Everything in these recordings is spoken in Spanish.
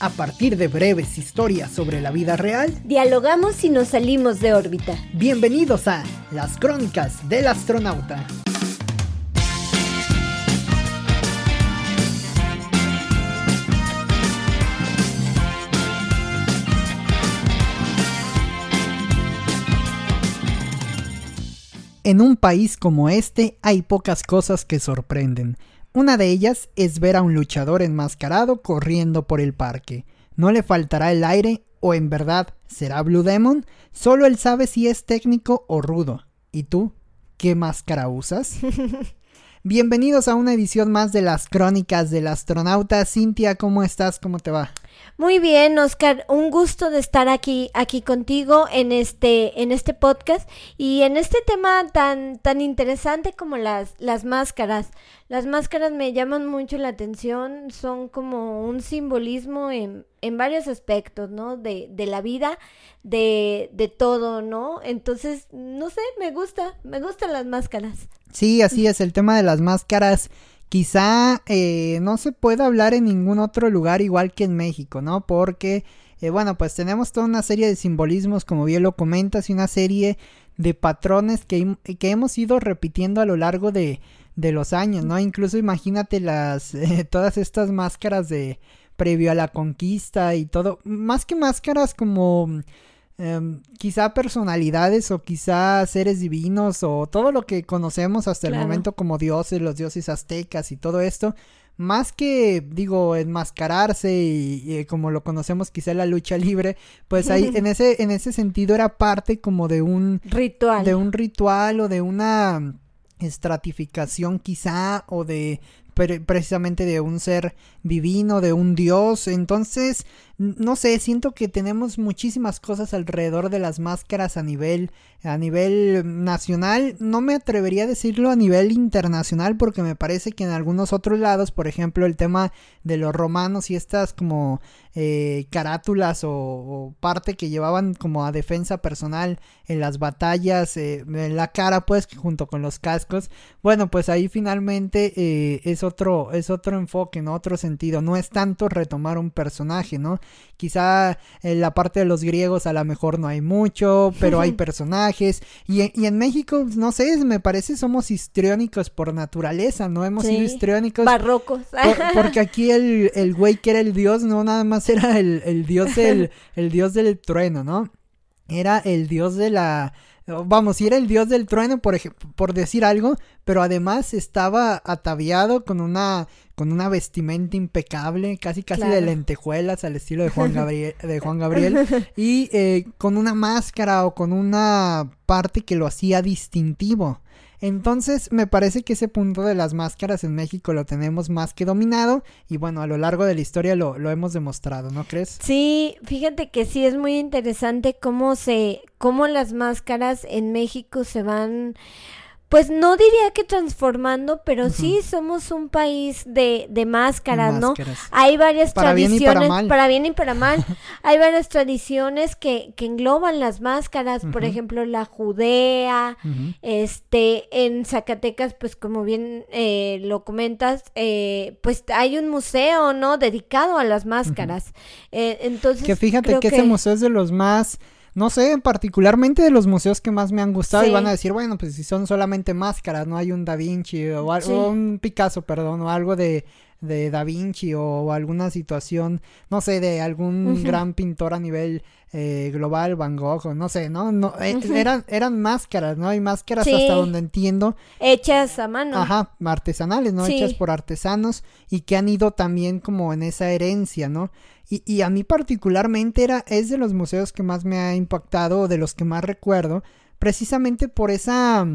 A partir de breves historias sobre la vida real, dialogamos y nos salimos de órbita. Bienvenidos a Las Crónicas del Astronauta. En un país como este hay pocas cosas que sorprenden. Una de ellas es ver a un luchador enmascarado corriendo por el parque. ¿No le faltará el aire o en verdad será Blue Demon? Solo él sabe si es técnico o rudo. ¿Y tú? ¿Qué máscara usas? Bienvenidos a una edición más de las crónicas del astronauta. Cintia, ¿cómo estás? ¿Cómo te va? Muy bien, Oscar, un gusto de estar aquí aquí contigo en este en este podcast y en este tema tan tan interesante como las las máscaras. Las máscaras me llaman mucho la atención, son como un simbolismo en, en varios aspectos, ¿no? De, de la vida, de, de todo, ¿no? Entonces, no sé, me gusta, me gustan las máscaras. Sí, así es, el tema de las máscaras quizá eh, no se pueda hablar en ningún otro lugar igual que en México, ¿no? Porque, eh, bueno, pues tenemos toda una serie de simbolismos, como bien lo comentas, y una serie de patrones que, que hemos ido repitiendo a lo largo de, de los años, ¿no? Incluso imagínate las, eh, todas estas máscaras de previo a la conquista y todo, más que máscaras como Em, quizá personalidades o quizá seres divinos o todo lo que conocemos hasta el momento como dioses, los dioses aztecas y todo esto, más que digo enmascararse y, eh, como lo conocemos quizá la lucha libre, pues ahí en ese en ese sentido era parte como de un ritual, de un ritual o de una estratificación quizá o de precisamente de un ser divino, de un dios. Entonces, no sé, siento que tenemos muchísimas cosas alrededor de las máscaras a nivel a nivel nacional, no me atrevería a decirlo a nivel internacional porque me parece que en algunos otros lados, por ejemplo, el tema de los romanos y estas como eh, carátulas o, parte que llevaban como a defensa personal en las batallas, eh, en la cara pues junto con los cascos, bueno pues ahí finalmente eh, es otro es otro enfoque, ¿no? Otro sentido, no es tanto retomar un personaje, ¿no? Quizá en la parte de los griegos a lo mejor no hay mucho, pero hay personajes. Y, en México, no sé, me parece somos histriónicos por naturaleza, ¿no? Hemos sido histriónicos. Barrocos. porque aquí el, el güey que era el dios, no nada más era el, el dios del, el dios del trueno, ¿no? Era el dios de la Vamos, si era el dios del trueno, por, por decir algo, pero además estaba ataviado con una, con una vestimenta impecable, casi casi de lentejuelas al estilo de Juan Gabriel, de Juan Gabriel y eh, con una máscara o con una parte que lo hacía distintivo. Entonces me parece que ese punto de las máscaras en México lo tenemos más que dominado y bueno, a lo largo de la historia lo, lo hemos demostrado, ¿no crees? Sí, fíjate que sí es muy interesante cómo se, cómo las máscaras en México se van pues no diría que transformando, pero sí somos un país de, de máscaras, ¿no? Hay varias tradiciones, para, bien y para mal, hay varias tradiciones que, que engloban las máscaras, por ejemplo, la judea, este, en Zacatecas, pues como bien eh, lo comentas, eh, pues hay un museo, ¿no? Dedicado a las máscaras. Eh, entonces, que fíjate que ese museo es de los más no sé, particularmente de los museos que más me han gustado y van a decir, bueno, pues si son solamente máscaras, no hay un Da Vinci o, algo, un Picasso, perdón, o algo de, de Da Vinci o, alguna situación, no sé, de algún gran pintor a nivel eh, global, Van Gogh, no sé, ¿no? no eh, eran, eran máscaras, ¿no? Hay máscaras hasta donde entiendo. Hechas a mano. Ajá, artesanales, ¿no? Hechas por artesanos y que han ido también como en esa herencia, ¿no? Y, y, a mí particularmente era, es de los museos que más me ha impactado, de los que más recuerdo, precisamente por esa...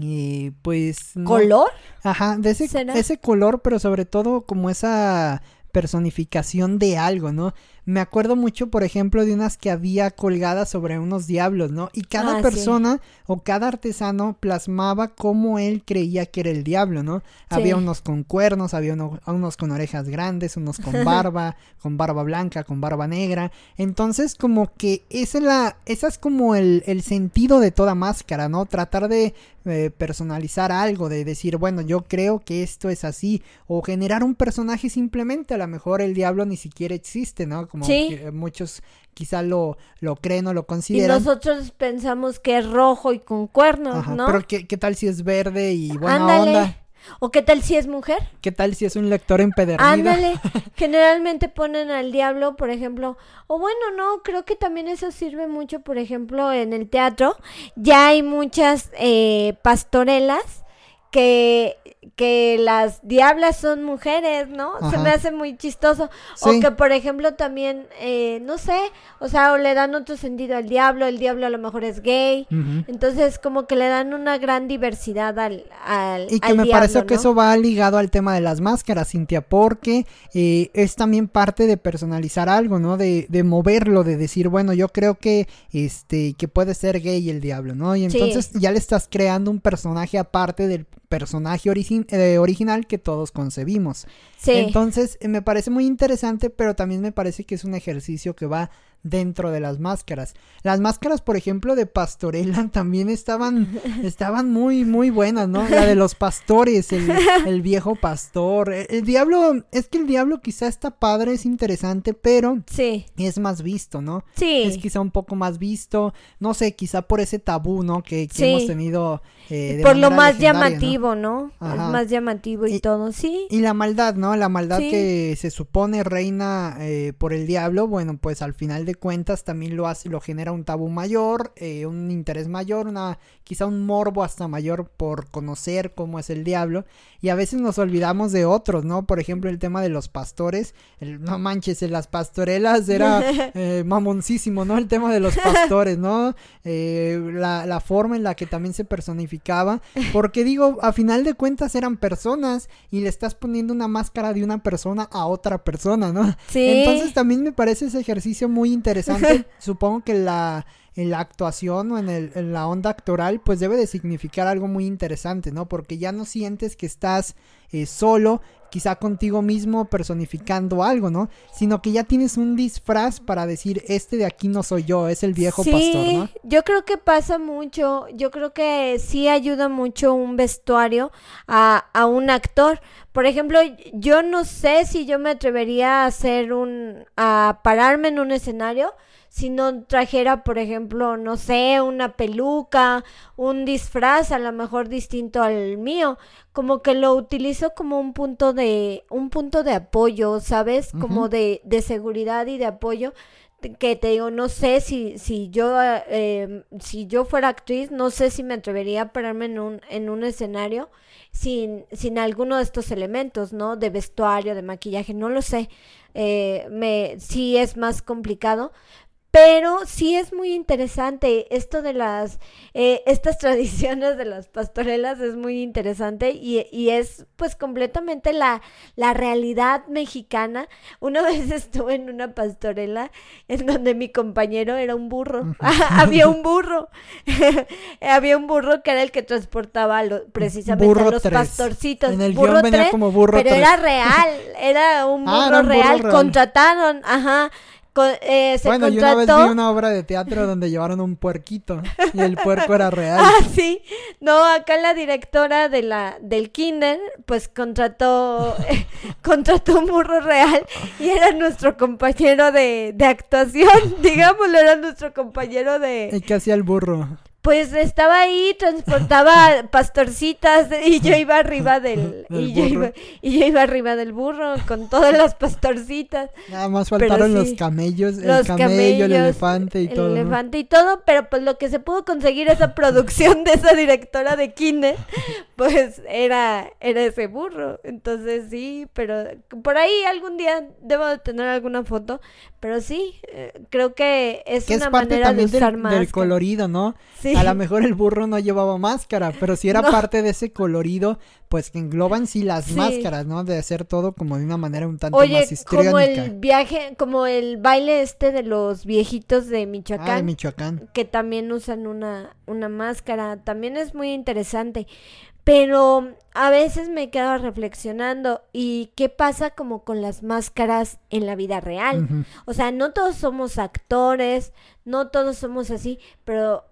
Eh, pues... ¿Color? Ajá, de ese, ese color, pero sobre todo como esa personificación de algo, ¿no? Me acuerdo mucho, por ejemplo, de unas que había colgadas sobre unos diablos, ¿no? Y cada ah, persona o cada artesano plasmaba cómo él creía que era el diablo, ¿no? Había unos con cuernos, había unos con orejas grandes, unos con barba, con barba blanca, con barba negra. Entonces, como que esa es la, esa es como el, el sentido de toda máscara, ¿no? Tratar de eh, personalizar algo, de decir, bueno, yo creo que esto es así, o generar un personaje simplemente, a lo mejor el diablo ni siquiera existe, ¿no? Como Sí. que muchos quizá lo, lo creen o lo Y consideran. nosotros pensamos que es rojo y con cuernos, Ajá, ¿no? Pero ¿qué, qué tal si es verde y buena Ándale. onda? ¿O qué tal si es mujer? ¿Qué tal si es un lector empedernido? Ándale. Generalmente ponen al diablo, por ejemplo, o bueno, no, creo que también eso sirve mucho, por ejemplo, en el teatro. Ya hay muchas eh, pastorelas que, que las diablas son mujeres, ¿no? Se me hace muy chistoso. Sí. O que, por ejemplo, también, eh, no sé, o sea, o le dan otro sentido al diablo, el diablo a lo mejor es gay. Entonces, como que le dan una gran diversidad al, al Y que al me diablo, parece que eso va ligado al tema de las máscaras, Cintia, porque eh, es también parte de personalizar algo, ¿no? De, de moverlo, de decir, bueno, yo creo que este que puede ser gay el diablo, ¿no? Y Sí. entonces ya le estás creando un personaje aparte del personaje origi- eh, original que todos concebimos. Sí. Entonces, eh, me parece muy interesante, pero también me parece que es un ejercicio que va dentro de las máscaras. Las máscaras, por ejemplo, de Pastorela también estaban, estaban muy, muy buenas, ¿no? La de los pastores, el, el viejo pastor. El, el diablo, es que el diablo quizá está padre, es interesante, pero sí, es más visto, ¿no? sí. Es quizá un poco más visto, no sé, quizá por ese tabú, ¿no? Que, que Sí. hemos tenido. eh, de por lo más llamativo, ¿no? Es más llamativo y, Y- todo, sí. Y la maldad, ¿no? La maldad Sí. que se supone reina eh, por el diablo, bueno, pues al final de cuentas también lo hace, lo genera un tabú mayor, eh, un interés mayor, una, quizá un morbo hasta mayor por conocer cómo es el diablo. Y a veces nos olvidamos de otros, ¿no? Por ejemplo, el tema de los pastores. El, no manches, en las pastorelas era eh, mamoncísimo, ¿no? El tema de los pastores, ¿no? Eh, la, la forma en la que también se personificaba. Porque digo, a final de cuentas eran personas y le estás poniendo una máscara de una persona a otra persona, ¿no? Sí. Entonces también me parece ese ejercicio muy interesante. Supongo que la, en la actuación o en, el, en la onda actoral pues debe de significar algo muy interesante, ¿no? Porque ya no sientes que estás eh, solo, quizá contigo mismo personificando algo, ¿no? Sino que ya tienes un disfraz para decir, este de aquí no soy yo, es el viejo sí, pastor, ¿no? yo creo que pasa mucho, yo creo que sí ayuda mucho un vestuario a, a un actor. Por ejemplo, yo no sé si yo me atrevería a hacer un, a pararme en un escenario si no trajera, por ejemplo, no sé, una peluca, un disfraz a lo mejor distinto al mío, como que lo utilizo como un punto de, un punto de apoyo, ¿sabes? Como de, de seguridad y de apoyo que te digo, no sé si, si yo eh, si yo fuera actriz, no sé si me atrevería a pararme en un, en un escenario sin, sin alguno de estos elementos, ¿no? De vestuario, de maquillaje, no lo sé. Eh, me, sí es más complicado. Pero sí es muy interesante esto de las, eh, estas tradiciones de las pastorelas es muy interesante y, y es pues completamente la, la realidad mexicana. Una vez estuve en una pastorela en donde mi compañero era un burro. Había un burro. Había un burro que era el que transportaba a lo- precisamente Burro a los tres. pastorcitos. En el burro venía tres, como burro pero tres. era real, era un burro, Ah, era un burro real. real. Contrataron, ajá. Co- eh, se Bueno, yo una vez contrató. vi una obra de teatro donde llevaron un puerquito y el puerco era real. Ah, sí. No, acá la directora de la del kinder, pues contrató contrató un burro real y era nuestro compañero de, de actuación, digámoslo, era nuestro compañero de... ¿Y qué hacía el burro? Pues estaba ahí, transportaba pastorcitas y yo iba arriba del... Del y, yo burro. iba, y yo iba arriba del burro con todas las pastorcitas. Nada más faltaron sí, los camellos, el los camello, el elefante y el todo. ¿no? elefante y todo, pero pues lo que se pudo conseguir esa producción de esa directora de kinder, pues era, era ese burro. Entonces sí, pero por ahí algún día debo de tener alguna foto, pero sí, eh, creo que es Que es una parte manera de también del, usar del más. colorido, ¿no? Sí. A lo mejor el burro no llevaba máscara, pero si era No. parte de ese colorido, pues que engloban sí las Sí. máscaras, ¿no? De hacer todo como de una manera un tanto Oye, más como histriónica. el viaje, como el baile este de los viejitos de Ah, de Michoacán. Que también usan una, una máscara, también es muy interesante. Pero a veces me quedo reflexionando y qué pasa como con las máscaras en la vida real. O sea, no todos somos actores, no todos somos así, pero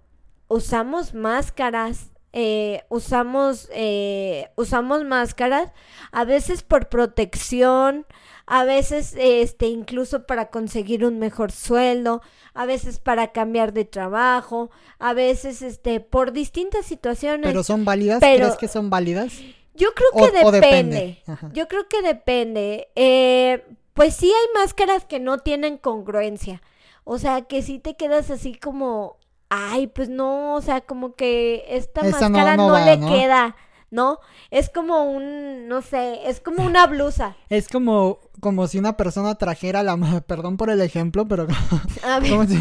usamos máscaras eh, usamos, eh, usamos máscaras, a veces por protección, a veces este, incluso para conseguir un mejor sueldo, a veces para cambiar de trabajo, a veces este, por distintas situaciones. ¿Pero son válidas? ¿Crees que son válidas? Yo creo que depende. Yo creo que depende. Eh, pues sí hay máscaras que no tienen congruencia. O sea, que sí te quedas así como, ay, pues no, o sea, como que esta máscara no, le queda, ¿no? Es como un, no sé, es como una blusa. Es como, como si una persona trajera la, perdón por el ejemplo, pero como si,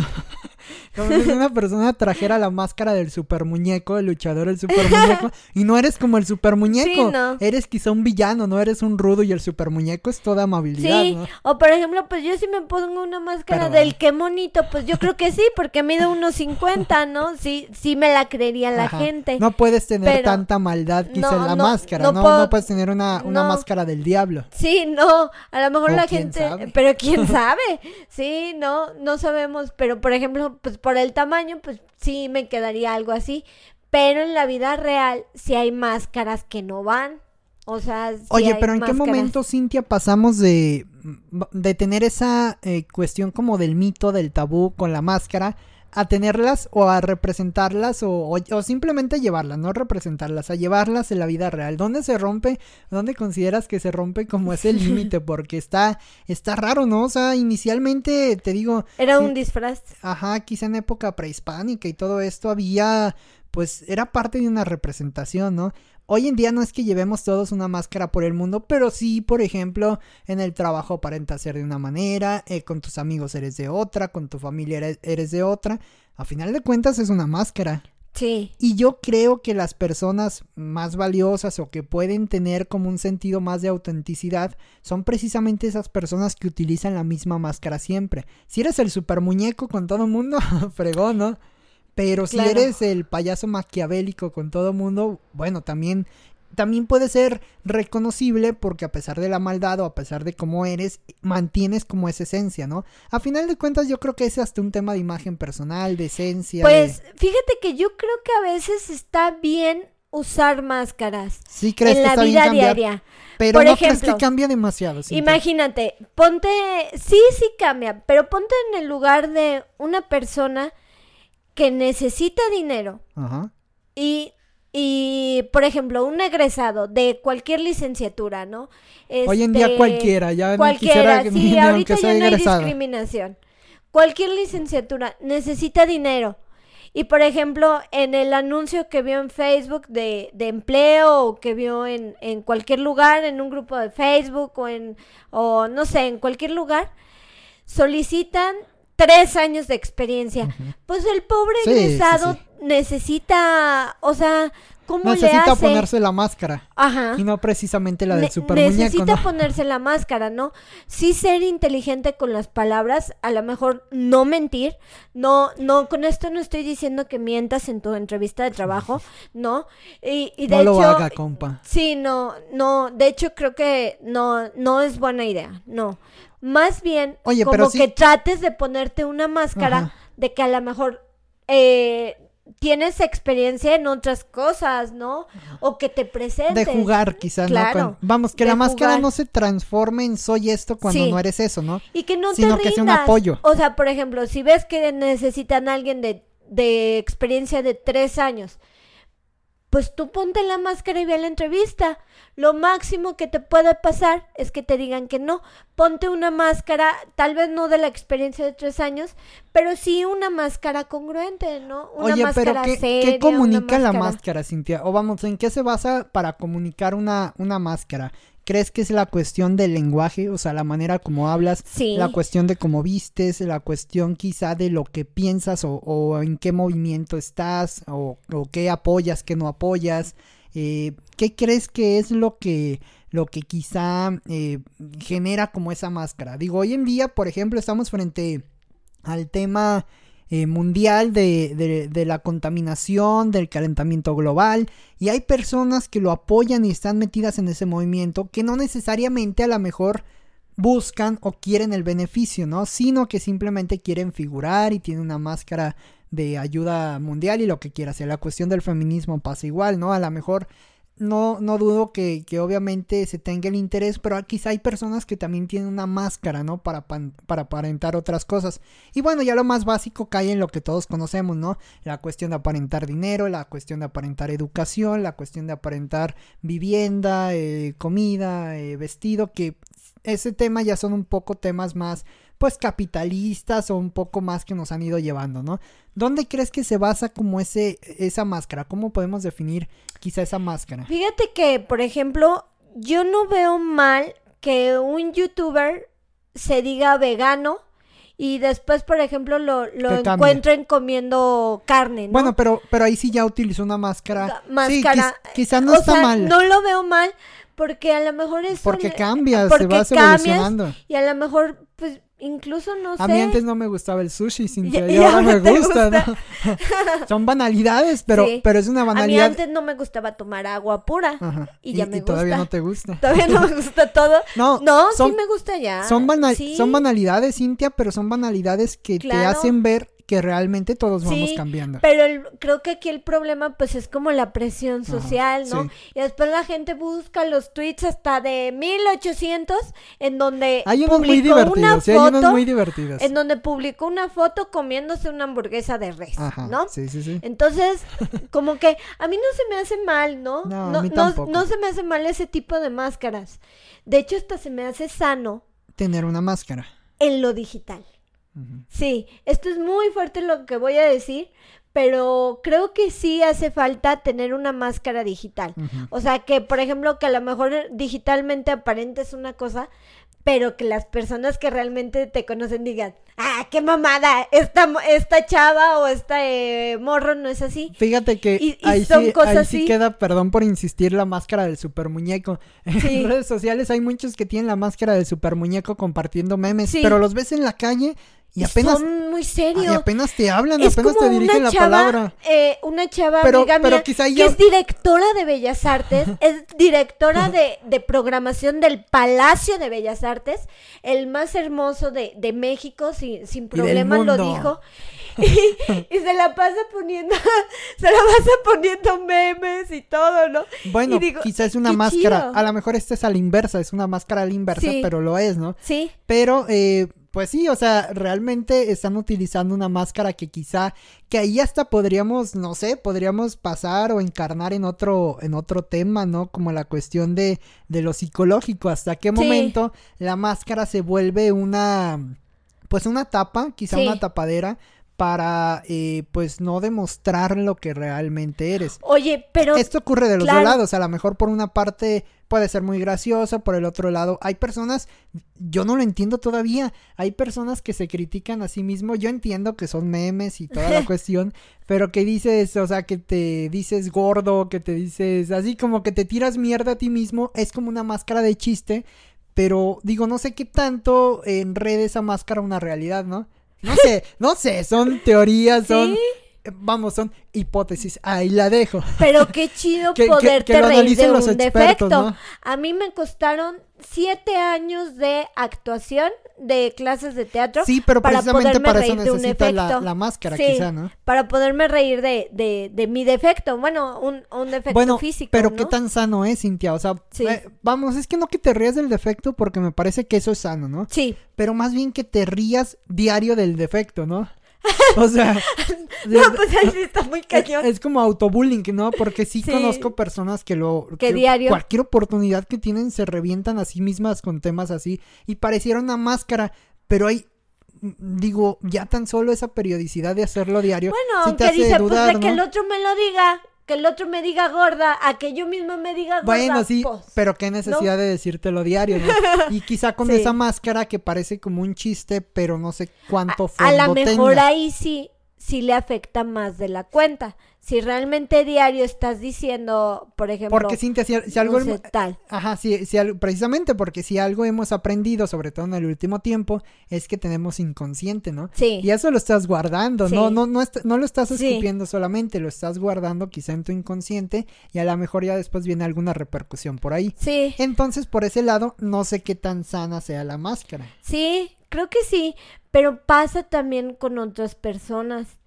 como si una persona trajera la máscara del super muñeco, el luchador del super muñeco, y no eres como el super muñeco. Eres quizá un villano, no eres un rudo y el super muñeco es toda amabilidad. Sí, o por ejemplo, pues yo si me pongo una máscara del qué monito, pues yo creo que sí, porque mide unos 50, ¿no? Sí, sí me la creería la gente. No puedes tener tanta maldad quizá en la máscara, ¿no? No puedes tener una, una máscara del diablo. Sí, no, a lo mejor la gente, pero quién sabe, sí, no, no sabemos, pero por ejemplo, pues por el tamaño, pues sí me quedaría algo así. Pero en la vida real sí hay máscaras que no van. O sea, Oye, pero ¿en qué momento, Cintia, pasamos de, de tener esa eh, cuestión como del mito, del tabú con la máscara, a tenerlas o a representarlas o, o, simplemente llevarlas, no representarlas, a llevarlas en la vida real. ¿Dónde se rompe? ¿Dónde consideras que se rompe como ese límite? Porque está, está raro, ¿no? O sea, inicialmente te digo... Era un disfraz. Ajá, quizá en época prehispánica y todo esto había pues era parte de una representación, ¿no? Hoy en día no es que llevemos todos una máscara por el mundo, pero sí, por ejemplo, en el trabajo aparenta ser de una manera, eh, con tus amigos eres de otra, con tu familia eres, de otra. A final de cuentas es una máscara. Sí. Y yo creo que las personas más valiosas o que pueden tener como un sentido más de autenticidad son precisamente esas personas que utilizan la misma máscara siempre. Si eres el super muñeco con todo el mundo, fregón, ¿no? Pero si eres el payaso maquiavélico con todo mundo, bueno, también también puede ser reconocible porque a pesar de la maldad o a pesar de cómo eres, mantienes como esa esencia, ¿no? A final de cuentas yo creo que es hasta un tema de imagen personal, de esencia. Pues fíjate que yo creo que a veces está bien usar máscaras. Sí, crees en la vida diaria. Pero no crees que cambia demasiado. Imagínate, ponte, sí, sí cambia, pero ponte en el lugar de una persona que necesita dinero Ajá. y y, por ejemplo, un egresado de cualquier licenciatura, ¿no? Hoy en día este, cualquiera, ya cualquiera, que sí, ahorita ya no hay discriminación. Cualquier licenciatura necesita dinero. Y, por ejemplo, en el anuncio que vio en Facebook de, de empleo o que vio en, en, cualquier lugar, en un grupo de Facebook o en, o no sé, en cualquier lugar, solicitan tres años de experiencia. Pues el pobre egresado necesita, o sea, ¿cómo necesita le hace? ponerse la máscara. Ajá. Y no precisamente la del super Necesita ponerse la máscara, ¿no? Sí ser inteligente con las palabras, a lo mejor no mentir. No, no, con esto no estoy diciendo que mientas en tu entrevista de trabajo, ¿no? Y, y de no hecho, lo haga, compa. Sí, no, no, de hecho creo que no, no es buena idea, no. Más bien, como que trates de ponerte una máscara de que a lo mejor eh, tienes experiencia en otras cosas, ¿no? O que te presentes. De jugar, quizás, ¿no? vamos, que la máscara no se transforme en soy esto cuando no eres eso, ¿no? Y que no Sino que sea un apoyo. O sea, por ejemplo, si ves que necesitan a alguien de, de experiencia de tres años pues tú ponte la máscara y ve la entrevista. Lo máximo que te puede pasar es que te digan que no. Ponte una máscara, tal vez no de la experiencia de tres años, pero sí una máscara congruente, ¿no? Una Oye, pero ¿qué, ¿qué comunica la máscara, Cintia? O vamos, ¿en qué se basa para comunicar una, una máscara? ¿Crees que es la cuestión del lenguaje? O sea, la manera como hablas, la cuestión de cómo vistes, la cuestión quizá de lo que piensas o, en qué movimiento estás o, qué apoyas, qué no apoyas. Eh, ¿Qué crees que es lo que, lo que quizá eh, genera como esa máscara? Digo, hoy en día, por ejemplo, estamos frente al tema eh, mundial de, de, la contaminación, del calentamiento global, y hay personas que lo apoyan y están metidas en ese movimiento que no necesariamente a lo mejor buscan o quieren el beneficio, ¿no? Sino que simplemente quieren figurar y tienen una máscara de ayuda mundial y lo que quieras. Y la cuestión del feminismo pasa igual, ¿no? A lo mejor no, no dudo que, que, obviamente se tenga el interés, pero quizá hay personas que también tienen una máscara, ¿no? Para, para aparentar otras cosas. Y bueno, ya lo más básico cae en lo que todos conocemos, ¿no? La cuestión de aparentar dinero, la cuestión de aparentar educación, la cuestión de aparentar vivienda, eh, comida, eh, vestido, que ese tema ya son un poco temas más pues capitalistas o un poco más que nos han ido llevando, ¿no? ¿Dónde crees que se basa como ese esa máscara? ¿Cómo podemos definir quizá esa máscara? Fíjate que, por ejemplo, yo no veo mal que un youtuber se diga vegano y después, por ejemplo, lo, lo encuentren comiendo carne, ¿no? Bueno, pero, pero ahí sí ya utilizó una máscara. Máscara. Sí, quizá no está mal. No lo veo mal porque a lo mejor es... Porque cambias, se va evolucionando. Y a lo mejor, pues, incluso no sé. A mí antes no me gustaba el sushi, sin y, ahora me gusta, ¿no? Son banalidades, pero, pero es una banalidad. A mí antes no me gustaba tomar agua pura. Y, ya me y todavía no te gusta. Todavía no me gusta todo. No, no sí me gusta ya. Son, son banalidades, Cintia, pero son banalidades que te hacen ver que realmente todos vamos cambiando. Pero creo que aquí el problema pues es como la presión social, ¿no? Y después la gente busca los tweets hasta de 1800 en donde hay unos muy divertidos, hay unos muy divertidos. En donde publicó una foto comiéndose una hamburguesa de res, ¿no? Sí, sí, sí. Entonces, como que a mí no se me hace mal, ¿no? No, no, no, no se me hace mal ese tipo de máscaras. De hecho, hasta se me hace sano tener una máscara en lo digital. Sí, esto es muy fuerte lo que voy a decir, pero creo que sí hace falta tener una máscara digital. O sea, que por ejemplo, que a lo mejor digitalmente aparentes una cosa, pero que las personas que realmente te conocen digan, ah, qué mamada, esta, esta chava o esta eh, morro no es así. Fíjate que ahí, sí, ahí sí queda, perdón por insistir, la máscara del super muñeco. En redes sociales hay muchos que tienen la máscara del super muñeco compartiendo memes, pero los ves en la calle y apenas, son muy serios. Y apenas te hablan, apenas te dirigen la palabra. Eh, una chava amiga mía, que es directora de Bellas Artes, es directora de, de, programación del Palacio de Bellas Artes, el más hermoso de, de México, sin, sin problema lo dijo. Y, se la pasa poniendo, se la pasa poniendo memes y todo, ¿no? Bueno, quizás es una máscara, a lo mejor esta es a la inversa, es una máscara a la inversa, pero lo es, ¿no? Sí. Pero eh, pues sí, o sea, realmente están utilizando una máscara que quizá, que ahí hasta podríamos, no sé, podríamos pasar o encarnar en otro, en otro tema, ¿no? Como la cuestión de, de lo psicológico, hasta qué momento la máscara se vuelve una, pues una tapa, quizá una tapadera para eh, pues no demostrar lo que realmente eres. Oye, pero esto ocurre de los dos lados, a lo mejor por una parte puede ser muy gracioso, por el otro lado hay personas, yo no lo entiendo todavía, hay personas que se critican a sí mismo, yo entiendo que son memes y toda la cuestión, pero que dices, o sea, que te dices gordo, que te dices así como que te tiras mierda a ti mismo, es como una máscara de chiste, pero digo, no sé qué tanto en red esa máscara una realidad, ¿no? No sé, no sé, son teorías, son... Vamos, son hipótesis, ahí la dejo. Pero qué chido poderte reír de un defecto. A mí me costaron siete años de actuación, de clases de teatro. Sí, pero para precisamente para eso necesita la, la, máscara, quizá, ¿no? Para poderme reír de, de, de mi defecto, bueno, un, un defecto bueno, físico. Pero qué tan sano es, Cintia. O sea, eh, vamos, es que no que te rías del defecto porque me parece que eso es sano, ¿no? Sí. Pero más bien que te rías diario del defecto, ¿no? O sea, no, pues ahí sí está muy cañón. Es, como autobullying, ¿no? Porque sí, conozco personas que lo que, diario cualquier oportunidad que tienen se revientan a sí mismas con temas así y pareciera una máscara, pero hay digo, ya tan solo esa periodicidad de hacerlo diario. Bueno, te dice, pues de que el otro me lo diga que el otro me diga gorda, a que yo misma me diga gorda. Bueno, sí, pues, pero qué necesidad de decírtelo diario, ¿no? Y quizá con esa máscara que parece como un chiste, pero no sé cuánto fondo A lo mejor ahí sí, sí le afecta más de la cuenta si realmente diario estás diciendo, por ejemplo, porque Cintia, si, algo tal. Ajá, sí, si, precisamente porque si algo hemos aprendido, sobre todo en el último tiempo, es que tenemos inconsciente, ¿no? Sí. Y eso lo estás guardando, no no no, no lo estás escupiendo solamente, lo estás guardando quizá en tu inconsciente y a lo mejor ya después viene alguna repercusión por ahí. Sí. Entonces, por ese lado, no sé qué tan sana sea la máscara. Sí, creo que sí, pero pasa también con otras personas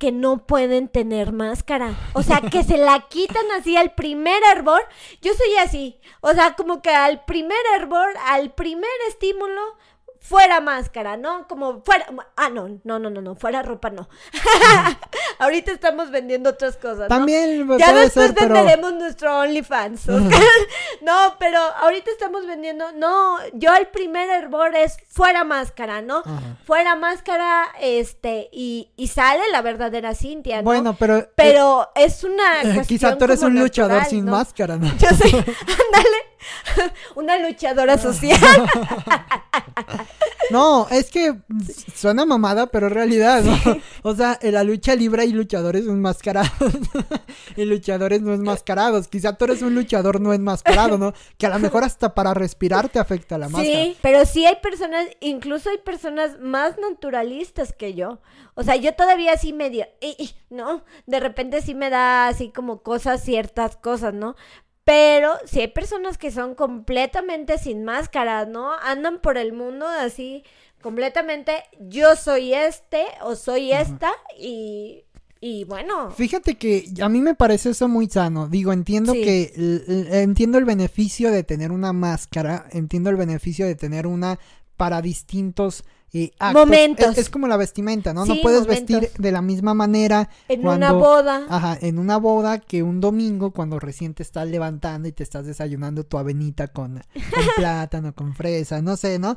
que no pueden tener máscara. O sea, que se la quitan así al primer hervor. Yo soy así. O sea, como que al primer hervor, al primer estímulo, fuera máscara, ¿no? Como fuera, ah, no, no, no, no, no, fuera ropa no. Ahorita estamos vendiendo otras cosas. ¿no? También ya después ser, pero... venderemos nuestro OnlyFans. no, pero ahorita estamos vendiendo, no, yo el primer hervor es fuera máscara, ¿no? Ajá. Fuera máscara, este, y, y sale la verdadera Cintia, ¿no? Bueno, pero... pero es una eh, cuestión quizá tú eres como un luchador sin ¿no? máscara, ¿no? Yo soy, ándale, una luchadora social. No, es que suena mamada, pero es realidad, ¿no? O sea, en la lucha libre hay luchadores enmascarados y luchadores no enmascarados. Quizá tú eres un luchador no enmascarado, ¿no? Que a lo mejor hasta para respirar te afecta la máscara. Sí, pero sí hay personas, incluso hay personas más naturalistas que yo. O sea, yo todavía sí medio, ¿no? De repente sí me da así como cosas, ciertas cosas, ¿no? Pero sí hay personas que son completamente sin máscara, ¿no? Andan por el mundo así, completamente, yo soy este o soy esta y, y bueno, Fíjate que a mí me parece eso muy sano. Digo, entiendo Sí. que entiendo el beneficio de tener una máscara, entiendo el beneficio de tener una para distintos actos. Momentos. Es, es como la vestimenta, ¿no? no puedes momentos. vestir de la misma manera en cuando una boda. Ajá, en una boda que un domingo cuando recién te estás levantando y te estás desayunando tu avenita con, con plátano, con fresa, no sé, ¿no?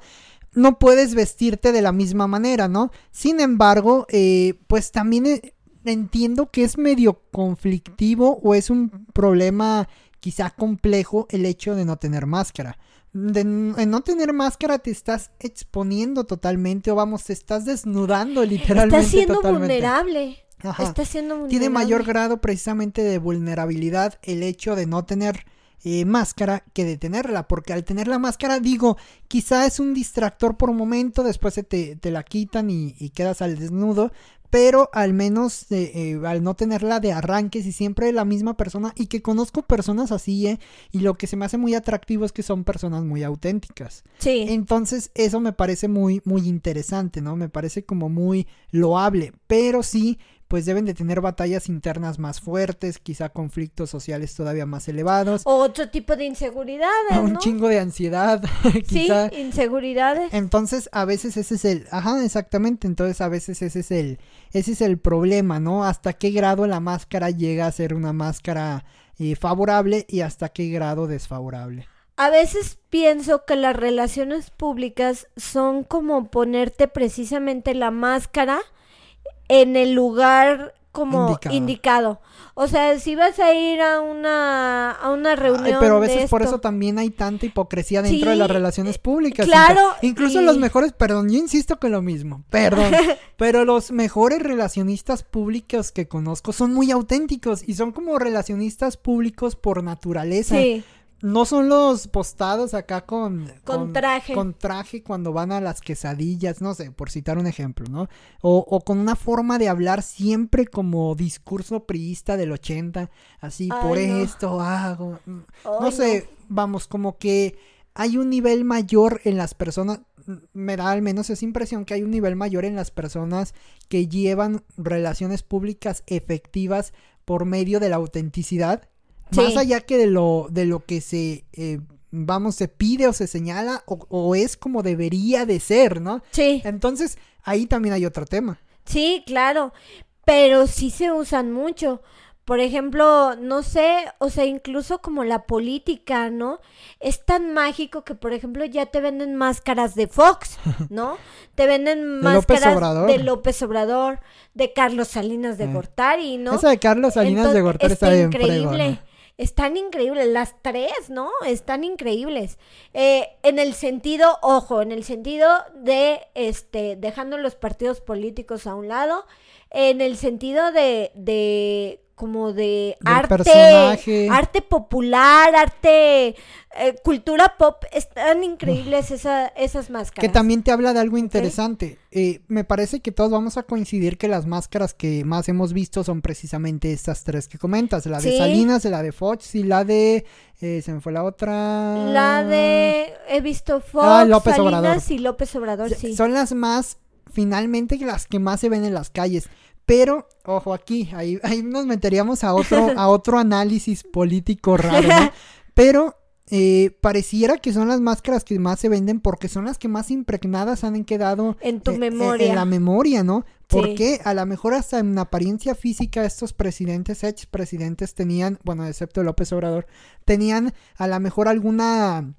No puedes vestirte de la misma manera, ¿no? Sin embargo, eh, pues también eh, entiendo que es medio conflictivo o es un problema quizá complejo el hecho de no tener máscara. De no tener máscara te estás exponiendo totalmente o vamos, te estás desnudando literalmente. Está siendo totalmente. vulnerable. Ajá. Está siendo vulnerable. Tiene mayor grado precisamente de vulnerabilidad el hecho de no tener eh, máscara que de tenerla, porque al tener la máscara, digo, quizá es un distractor por un momento, después se te, te la quitan y, y quedas al desnudo, pero al menos eh, eh, al no tenerla de arranques y siempre la misma persona, y que conozco personas así, eh, y lo que se me hace muy atractivo es que son personas muy auténticas. Sí. Entonces, eso me parece muy, muy interesante, ¿no? Me parece como muy loable, pero sí, pues deben de tener batallas internas más fuertes, quizá conflictos sociales todavía más elevados, O otro tipo de inseguridades, un chingo de ansiedad, Sí, inseguridades. Entonces, a veces ese es el, ajá, exactamente, entonces a veces ese es el, ese es el problema, ¿no? Hasta qué grado la máscara llega a ser una máscara eh, favorable y hasta qué grado desfavorable. A veces pienso que las relaciones públicas son como ponerte precisamente la máscara en el lugar como Indicado. indicado. O sea, si vas a ir a una a una reunión Ay, pero a de veces por esto- eso también hay tanta hipocresía dentro de las relaciones públicas. claro. Incluso y- los mejores, perdón, yo insisto con lo mismo, perdón, pero los mejores relacionistas públicos que conozco son muy auténticos y son como relacionistas públicos por naturaleza. Sí, No son los postados acá con, Con traje. Con traje cuando van a las quesadillas, no sé, por citar un ejemplo, ¿no? O, o con una forma de hablar siempre como discurso priista del 80, así, Ay, por no. esto hago. mm, Ay, no sé, vamos, como que hay un nivel mayor en las personas, mm, me da al menos esa impresión que hay un nivel mayor en las personas que llevan relaciones públicas efectivas por medio de la autenticidad, más allá que de lo, de lo que se, eh, vamos, se pide o se señala o, o es como debería de ser, ¿no? sí, Entonces, ahí también hay otro tema. sí, claro, pero sí se usan mucho. Por ejemplo, no sé, o sea, incluso como la política, ¿no? Es tan mágico que, por ejemplo, ya te venden máscaras de Fox, ¿no? Te venden De López máscaras Obrador. de López Obrador, de Carlos Salinas de Eh. Gortari, ¿no? Esa de Carlos Salinas de Gortari está bien increíble. fregona. Están increíbles, las tres, ¿no? Están increíbles. Eh, en el sentido, ojo, en el sentido de, este, dejando los partidos políticos a un lado, en el sentido de, de como de Del arte, personaje. arte popular, arte, eh, cultura pop, están increíbles esa- esas máscaras. Que también te habla de algo interesante. Eh, me parece que todos vamos a coincidir que las máscaras que más hemos visto son precisamente estas tres que comentas. La de Sí. Salinas, la de Fox y la de... eh, se me fue la otra... La de, he visto Fox, Ah, López Salinas Obrador. y López Obrador, sí. Son las más finalmente las que más se ven en las calles. Pero, ojo aquí, ahí, ahí nos meteríamos a otro, a otro análisis político raro, ¿no? Pero eh, pareciera que son las máscaras que más se venden porque son las que más impregnadas han quedado En tu eh, eh, memoria. en la memoria, ¿no? Sí. Porque a lo mejor hasta en apariencia física estos presidentes, ex presidentes tenían, bueno, excepto López Obrador, tenían a lo mejor alguna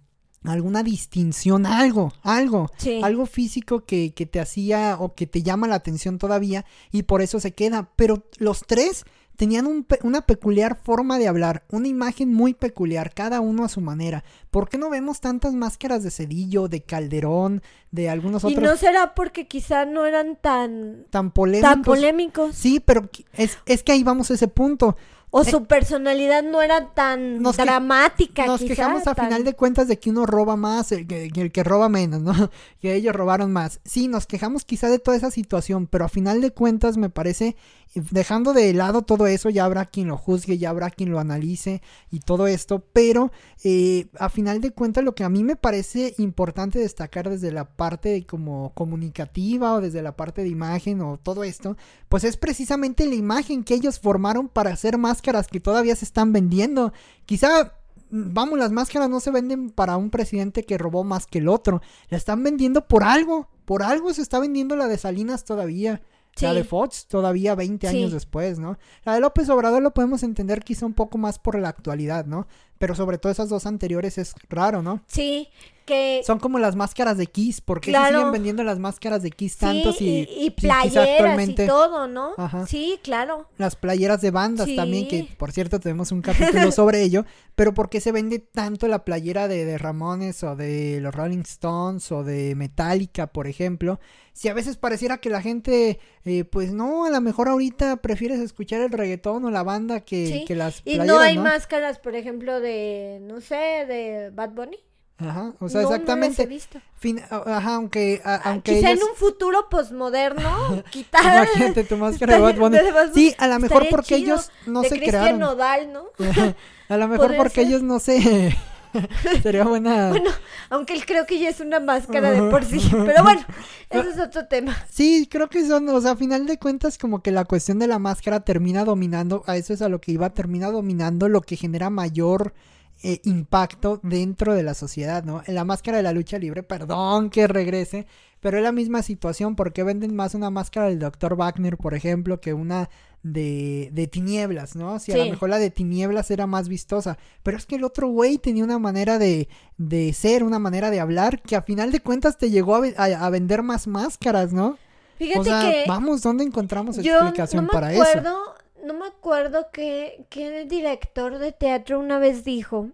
alguna distinción, algo, algo, Sí. algo físico que, que te hacía o que te llama la atención todavía y por eso se queda. Pero los tres tenían un pe- una peculiar forma de hablar, una imagen muy peculiar, cada uno a su manera. ¿Por qué no vemos tantas máscaras de Cedillo, de Calderón, de algunos Y otros no será porque quizá no eran tan, tan polémicos? tan polémicos. Sí, pero es, es que ahí vamos a ese punto. O su personalidad no era tan Eh, Nos que- dramática. Nos quizá, quejamos a tan- final de cuentas de que uno roba más, el que, el que roba menos, ¿no? Que ellos robaron más. Sí, nos quejamos quizá de toda esa situación, pero a final de cuentas me parece, eh, dejando de lado todo eso, ya habrá quien lo juzgue, ya habrá quien lo analice y todo esto, pero eh, a final de cuentas lo que a mí me parece importante destacar desde la parte como comunicativa o desde la parte de imagen o todo esto, pues es precisamente la imagen que ellos formaron para hacer máscaras que todavía se están vendiendo. Quizá, mm, vamos, las máscaras no se venden para un presidente que robó más que el otro. La están vendiendo por algo. Por algo se está vendiendo la de Salinas todavía. La de Fox todavía 20 años después, ¿no? La de López Obrador lo podemos entender quizá un poco más por la actualidad, ¿no? Pero sobre todo esas dos anteriores es raro, ¿no? Sí, que Son como las máscaras de Kiss. ¿Por qué se Claro. siguen vendiendo las máscaras de Kiss tantos sí, y, y, y playeras actualmente y todo, ¿no? Ajá. Sí, claro. las playeras de bandas Sí. también, que por cierto tenemos un capítulo sobre ello, pero ¿por qué se vende tanto la playera de, de Ramones o de los Rolling Stones o de Metallica, por ejemplo? Si a veces pareciera que la gente, eh, pues no, a lo mejor ahorita prefieres escuchar el reggaetón o la banda que, Sí. que las Y playeras, no hay ¿no? máscaras, por ejemplo, de, no sé, de Bad Bunny. Ajá, o sea, No, no las he exactamente. visto. Fin- ajá, aunque, a- aunque Quizá ellos- en un futuro posmoderno, quitar Imagínate tu máscara de Bad Bunny. Sí, a lo mejor porque ellos no de se Cristian crearon. Nodal, ¿no? A lo mejor porque ser. ellos no sé. Sería buena. Bueno, aunque él creo que ya es una máscara de por sí. Pero bueno, ese es otro tema. Sí, creo que son, o sea, a final de cuentas, como que la cuestión de la máscara termina dominando, a eso es a lo que iba, termina dominando lo que genera mayor eh, impacto dentro de la sociedad, ¿no? En la máscara de la lucha libre, perdón que regrese, pero es la misma situación, porque venden más una máscara del Dr. Wagner, por ejemplo, que una de, de tinieblas, ¿no? Si a lo mejor la de tinieblas era más vistosa, pero es que el otro güey tenía una manera de, de ser, una manera de hablar, que a final de cuentas te llegó a, ve- a- a vender más máscaras, ¿no? Fíjate o sea, que vamos, ¿dónde encontramos explicación no para eso? acuerdo, no me acuerdo que, que el director de teatro una vez dijo,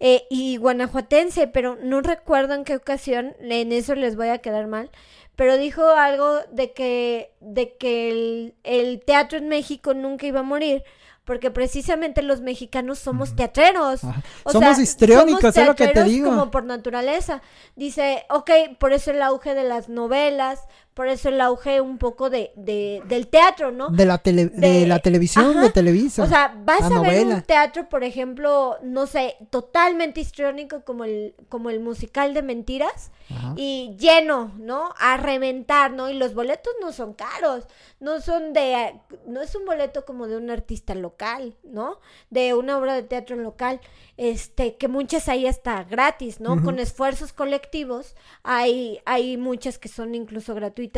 eh, y guanajuatense, pero no recuerdo en qué ocasión, en eso les voy a quedar mal, pero dijo algo de que, de que el, el teatro en México nunca iba a morir. Porque precisamente los mexicanos somos teatreros. O Somos sea, histriónicos, es lo que te digo. como por naturaleza. Dice, ok, por eso el auge de las novelas, por eso el auge un poco de, de del teatro, ¿no? De la, tele- de, de- la televisión, ajá. de Televisa. O sea, vas a ver un teatro, por ejemplo, no sé, totalmente histriónico como el, como el musical de mentiras Ajá. y lleno, ¿no? A reventar, ¿no? Y los boletos no son caros, no son de, no es un boleto como de un artista local, ¿no? De una obra de teatro local, este, que muchas hay hasta gratis, ¿no? Con esfuerzos colectivos, hay, hay muchas que son incluso gratuitas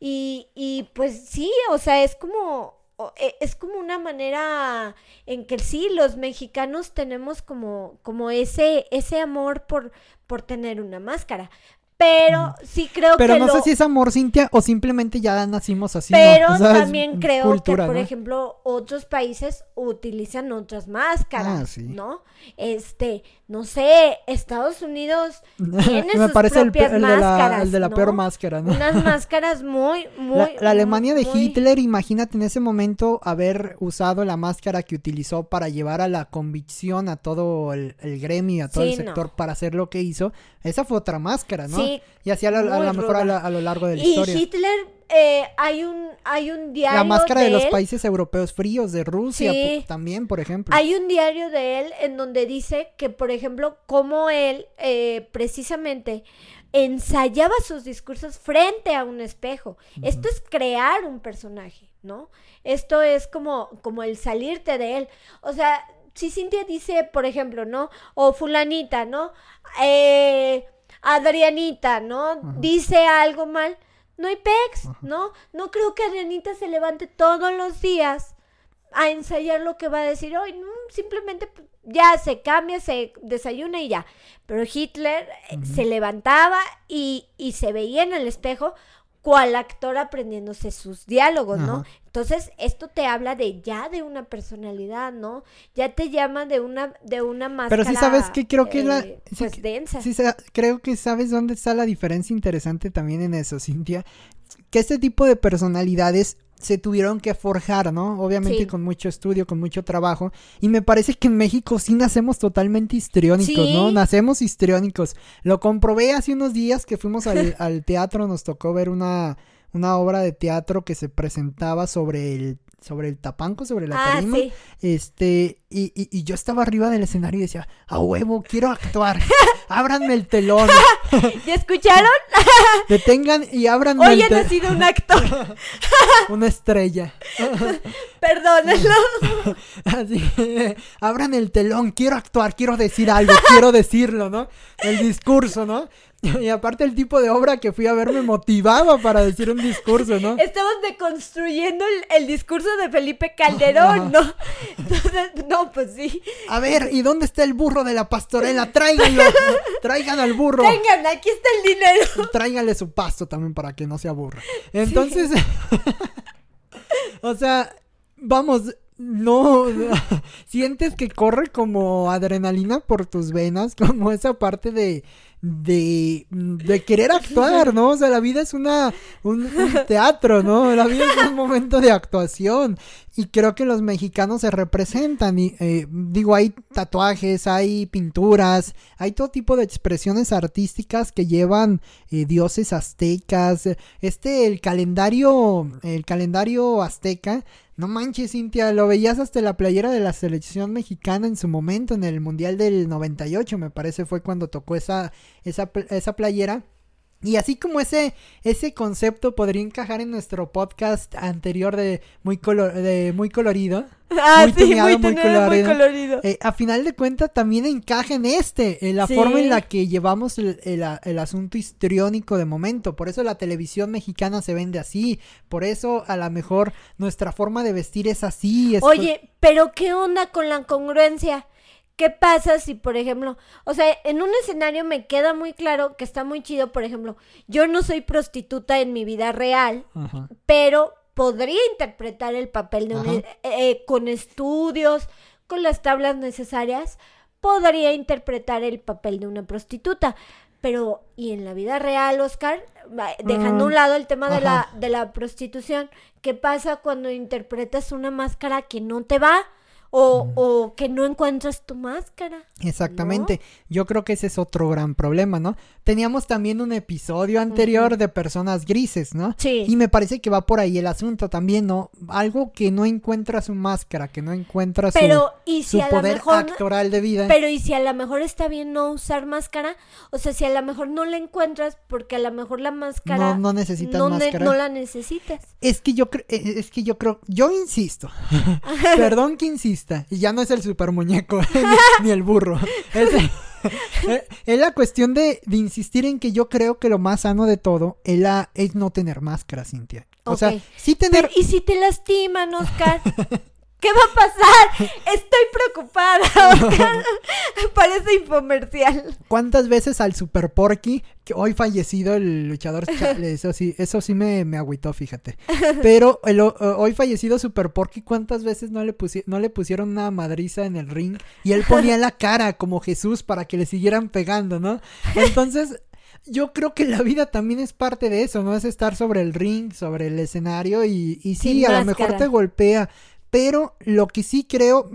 y, y pues sí, o sea, es como, o- e- es como una manera en que sí, los mexicanos tenemos como, como ese, ese amor por, por tener una máscara. Pero sí creo Pero que no lo- sé si es amor, Cintia, o simplemente ya nacimos así. ¿no? pero O sea, es también creo cultura, que, por ¿no? ejemplo, otros países utilizan otras máscaras, Ah, sí. ¿no? Este, no sé, Estados Unidos tiene Me sus parece el, propias el de la, máscaras, el de la ¿no? peor máscara, ¿no? Unas máscaras muy, muy... La, la Alemania de muy- Hitler, imagínate en ese momento haber usado la máscara que utilizó para llevar a la convicción a todo el, el gremio, a todo el no. sector para hacer lo que hizo. Esa fue otra máscara, ¿no? Sí, y así a, la- a lo mejor a, a lo largo de la Y historia. Hitler, eh, hay un, hay un diario La máscara de, los él, países europeos fríos, de Rusia Sí. también, por ejemplo. Hay un diario de él en donde dice que, por ejemplo, cómo él eh, precisamente ensayaba sus discursos frente a un espejo. Esto es crear un personaje, ¿no? Esto es como, como el salirte de él. O sea, si Cintia dice, por ejemplo, ¿no? O fulanita, ¿no? Eh, Adrianita, ¿no? Dice algo mal, no hay pex, ¿no? No creo que Adrianita se levante todos los días a ensayar lo que va a decir hoy, no, simplemente ya se cambia, se desayuna y ya. Pero Hitler eh, se levantaba y, y se veía en el espejo cual actor aprendiéndose sus diálogos, ¿no? Entonces, esto te habla de ya de una personalidad, ¿no? Ya te llama de una de una máscara. Pero sí sabes que creo que la eh, pues densa. Sí, creo que sabes dónde está la diferencia interesante también en eso, Cintia, que este tipo de personalidades se tuvieron que forjar, ¿no? Obviamente con mucho estudio, con mucho trabajo. Y me parece que en México sí nacemos totalmente histriónicos, ¿no? Nacemos histriónicos. Lo comprobé hace unos días que fuimos al, al teatro, nos tocó ver una, una obra de teatro que se presentaba sobre el sobre el tapanco, sobre la ah, Este, y, y, yo estaba arriba del escenario y decía, a huevo, quiero actuar. Ábranme el telón. ¿Ya escucharon? Detengan y ábranme Hoy el telón. Hoy he nacido un actor. Una estrella. Perdónenlo. Así, abran el telón, quiero actuar, quiero decir algo, quiero decirlo, ¿no? El discurso, ¿no? Y aparte el tipo de obra que fui a ver me motivaba para decir un discurso, ¿no? Estamos deconstruyendo el, discurso de Felipe Calderón, ¿no? Entonces, no, pues sí. A ver, ¿y dónde está el burro de la pastorela? Tráiganlo, traigan al burro. Vengan, aquí está el dinero. Tráiganle su pasto también para que no se aburra. Entonces, o sea, vamos, no, sientes que corre como adrenalina por tus venas, como esa parte de, de, de querer actuar, ¿no? O sea, la vida es una, un, teatro, ¿no? La vida es un momento de actuación. Y creo que los mexicanos se representan. Eh, digo, hay tatuajes, hay pinturas, hay todo tipo de expresiones artísticas que llevan eh, dioses aztecas. Este, el calendario, el calendario azteca no manches, Cintia, lo veías hasta la playera de la selección mexicana en su momento, en el Mundial del 98, me parece fue cuando tocó esa, esa, esa playera. Y así como ese, ese concepto podría encajar en nuestro podcast anterior de muy, de muy colorido. Ah, muy sí, muy, colorido. Eh, a final de cuentas también encaja en este, en la forma en la que llevamos el, el, asunto histriónico de momento. Por eso la televisión mexicana se vende así. Por eso a lo mejor nuestra forma de vestir es así. Oye, pero ¿qué onda con la congruencia? ¿Qué pasa si, por ejemplo, o sea, en un escenario me queda muy claro que está muy chido, por ejemplo, yo no soy prostituta en mi vida real, pero podría interpretar el papel de un, eh, eh, con estudios, con las tablas necesarias, podría interpretar el papel de una prostituta. Pero, ¿y en la vida real, Oscar? Dejando a un mm, lado el tema de la, de la prostitución, ¿qué pasa cuando interpretas una máscara que no te va? O, o que no encuentras tu máscara. Exactamente. Yo creo que ese es otro gran problema, ¿no? Teníamos también un episodio anterior de personas grises, ¿no? Sí. Y me parece que va por ahí el asunto también, ¿no? Algo que no encuentra su máscara, que no encuentra su, su poder actoral de vida. Pero y si a lo mejor está bien no usar máscara, o sea, si a lo mejor no la encuentras porque a lo mejor la máscara no, no necesitas máscara. no la necesitas. Es que yo eh, es que yo creo, yo insisto. Perdón que insisto y ya no es el super muñeco, ni, el burro. Eh, es, la cuestión de, insistir en que yo creo que lo más sano de todo es, la, es no tener máscara, Cintia. O sea, sí tener... ¿Y si te lastiman, Oscar? ¿Qué va a pasar? Estoy preocupada. Parece infomercial. ¿Cuántas veces al Super Porky, que hoy fallecido el luchador, eso sí, eso sí me, me agüitó, fíjate. Pero el, hoy fallecido Super Porky, ¿cuántas veces no le, no le pusieron una madriza en el ring? Y él ponía la cara como Jesús para que le siguieran pegando, ¿no? Entonces, yo creo que la vida también es parte de eso, ¿no? Es estar sobre el ring, sobre el escenario y, y sí, a lo mejor te golpea, pero lo que sí creo,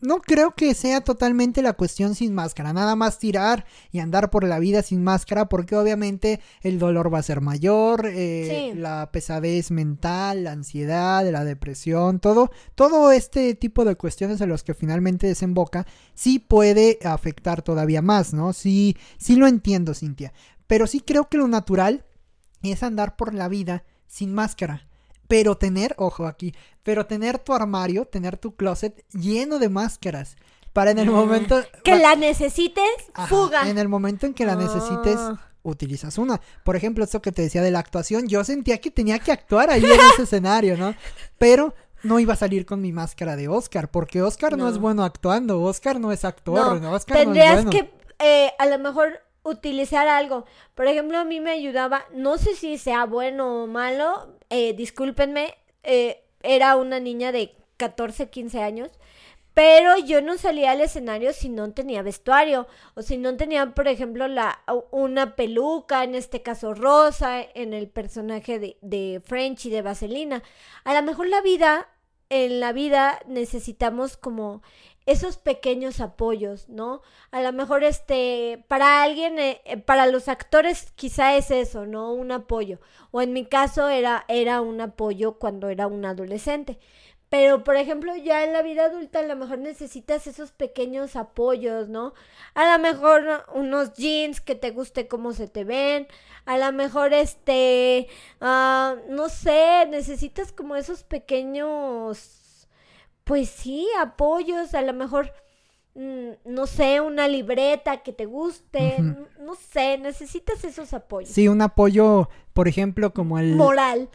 no creo que sea totalmente la cuestión sin máscara, nada más tirar y andar por la vida sin máscara, porque obviamente el dolor va a ser mayor, eh, la pesadez mental, la ansiedad, la depresión, todo, todo este tipo de cuestiones a los que finalmente desemboca, sí puede afectar todavía más, ¿no? Sí, sí lo entiendo, Cintia. pero sí creo que lo natural es andar por la vida sin máscara. Pero tener, ojo aquí, pero tener tu armario, tener tu closet lleno de máscaras. Para en el momento... Que la necesites, fuga. En el momento en que la necesites, Ah. utilizas una. Por ejemplo, esto que te decía de la actuación, yo sentía que tenía que actuar ahí en ese escenario, ¿no? Pero no iba a salir con mi máscara de Oscar, porque Oscar no, No. es bueno actuando, Oscar no es actor, ¿no? Oscar tendrías no es bueno. que eh, a lo mejor utilizar algo. Por ejemplo, a mí me ayudaba, no sé si sea bueno o malo, eh, discúlpenme, eh, era una niña de 14, 15 años, pero yo no salía al escenario si no tenía vestuario o si no tenía, por ejemplo, la una peluca, en este caso rosa, en el personaje de, de French y de Vaselina. A lo mejor la vida, en la vida necesitamos como esos pequeños apoyos, ¿no? A lo mejor este, para alguien, eh, eh, para los actores quizá es eso, ¿no? Un apoyo. O en mi caso era, era un apoyo cuando era un adolescente. Pero, por ejemplo, ya en la vida adulta a lo mejor necesitas esos pequeños apoyos, ¿no? A lo mejor ¿no? unos jeans que te guste cómo se te ven. A lo mejor este, ah, no sé, necesitas como esos pequeños, pues sí, apoyos. A lo mejor, mm, no sé, una libreta que te guste. No sé, necesitas esos apoyos. Sí, un apoyo, por ejemplo, como el... Moral.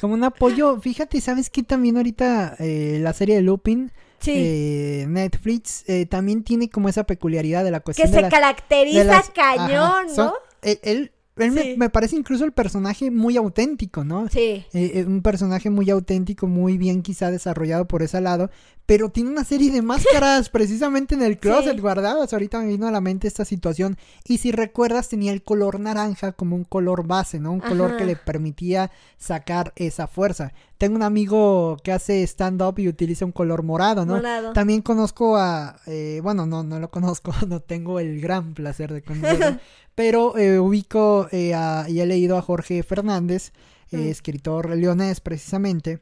como un apoyo, fíjate, ¿sabes qué? También ahorita eh, la serie de Lupin, Sí. eh, Netflix, eh, también tiene como esa peculiaridad de la que cuestión se de la- de caracteriza las- cañón, ajá, son- ¿no? él, él- él me- Sí. me, parece incluso el personaje muy auténtico, ¿no? Sí. Eh, eh, un personaje muy auténtico, muy bien quizá desarrollado por ese lado, pero tiene una serie de máscaras precisamente en el closet Sí. guardadas. Ahorita me vino a la mente esta situación. Y si recuerdas, tenía el color naranja como un color base, ¿no? Un color que le permitía sacar esa fuerza. Tengo un amigo que hace stand-up y utiliza un color morado, ¿no? Morado. También conozco a, eh, bueno, no, no lo conozco, no tengo el gran placer de conocerlo, pero eh, ubico eh, a- y he leído a Jorge Fernández, eh, Mm. escritor leonés precisamente,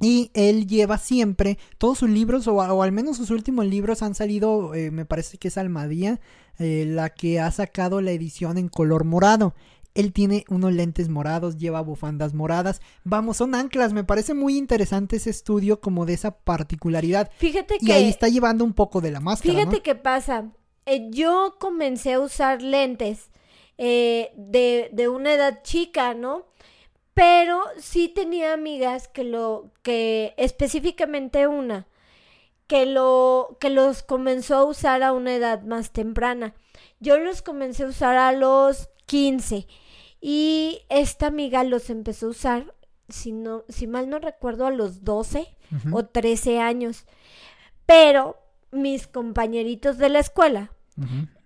y él lleva siempre todos sus libros, o, al menos sus últimos libros han salido, me parece que es Almadía, la que ha sacado la edición en color morado. Él tiene unos lentes morados, lleva bufandas moradas. Vamos, son anclas. Me parece muy interesante ese estudio como de esa particularidad. Fíjate Y que ahí está llevando un poco de la máscara, Fíjate ¿no? qué pasa. Eh, yo comencé a usar lentes eh, de, de una edad chica, ¿no? Pero sí tenía amigas que lo, que específicamente una, que lo, que los comenzó a usar a una edad más temprana. Yo los comencé a usar a los 15 y esta amiga los empezó a usar, si no, si mal no recuerdo, a los 12 Ujú. o 13 años. Pero mis compañeritos de la escuela